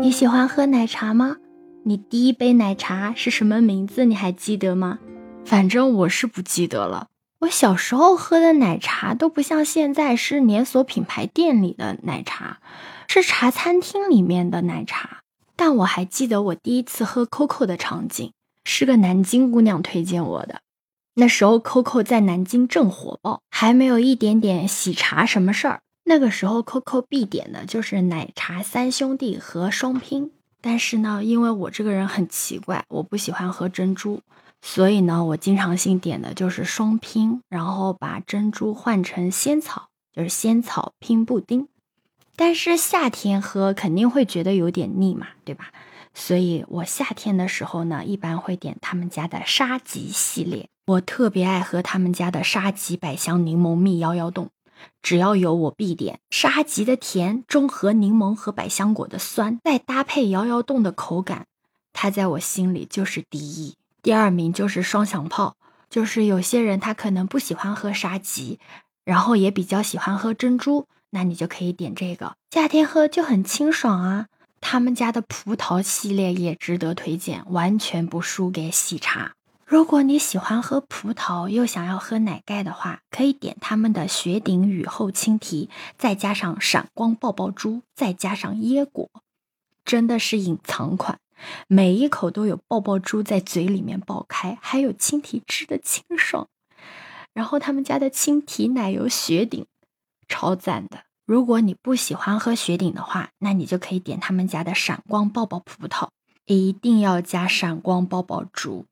你喜欢喝奶茶吗？你第一杯奶茶是什么名字？你还记得吗？反正我是不记得了。我小时候喝的奶茶都不像现在是连锁品牌店里的奶茶，是茶餐厅里面的奶茶。但我还记得我第一次喝 COCO 的场景，是个南京姑娘推荐我的。那时候 COCO 在南京正火爆，还没有一点点喜茶什么事儿。那个时候 COCO 必点的就是奶茶三兄弟和双拼。但是呢，因为我这个人很奇怪，我不喜欢喝珍珠，所以呢，我经常性点的就是双拼，然后把珍珠换成仙草，就是仙草拼布丁。但是夏天喝肯定会觉得有点腻嘛，对吧？所以我夏天的时候呢，一般会点他们家的沙棘系列。我特别爱喝他们家的沙棘百香柠檬蜜摇摇冻。只要有我必点沙棘的甜，中和柠檬和百香果的酸，再搭配摇摇冻的口感，它在我心里就是第一。第二名就是双响炮，就是有些人他可能不喜欢喝沙棘，然后也比较喜欢喝珍珠，那你就可以点这个，夏天喝就很清爽啊。他们家的葡萄系列也值得推荐，完全不输给喜茶。如果你喜欢喝葡萄又想要喝奶盖的话，可以点他们的雪顶雨后青提，再加上闪光爆爆珠，再加上椰果，真的是隐藏款，每一口都有爆爆珠在嘴里面爆开，还有青提汁的清爽。然后他们家的青提奶油雪顶超赞的。如果你不喜欢喝雪顶的话，那你就可以点他们家的闪光爆爆葡萄，一定要加闪光爆爆珠。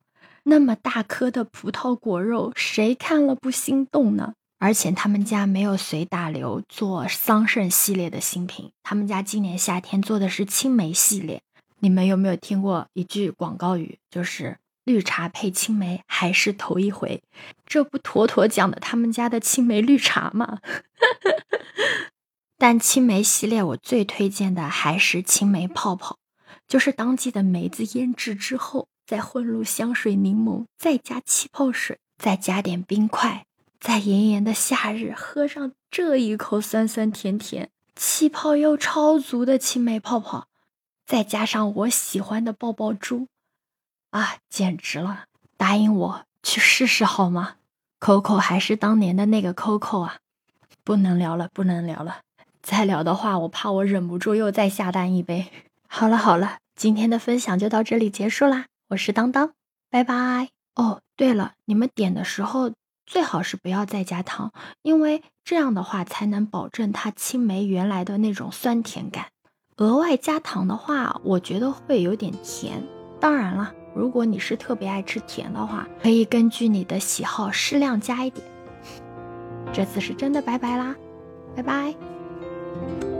那么大颗的葡萄果肉，谁看了不心动呢？而且他们家没有随大流做桑葚系列的新品，他们家今年夏天做的是青梅系列。你们有没有听过一句广告语，就是绿茶配青梅还是头一回？这不妥妥讲的他们家的青梅绿茶吗？但青梅系列我最推荐的还是青梅泡泡，就是当季的梅子腌制之后。再混入香水、柠檬，再加气泡水，再加点冰块，在炎炎的夏日喝上这一口酸酸甜甜、气泡又超足的青梅泡泡，再加上我喜欢的爆爆珠，啊，简直了！答应我去试试好吗？Coco 还是当年的那个 Coco 啊！不能聊了，不能聊了，再聊的话，我怕我忍不住又再下单一杯。好了好了，今天的分享就到这里结束啦。我是当当，拜拜哦。对了，你们点的时候最好是不要再加糖，因为这样的话才能保证它青梅原来的那种酸甜感。额外加糖的话，我觉得会有点甜。当然了，如果你是特别爱吃甜的话，可以根据你的喜好适量加一点。这次是真的拜拜啦，拜拜。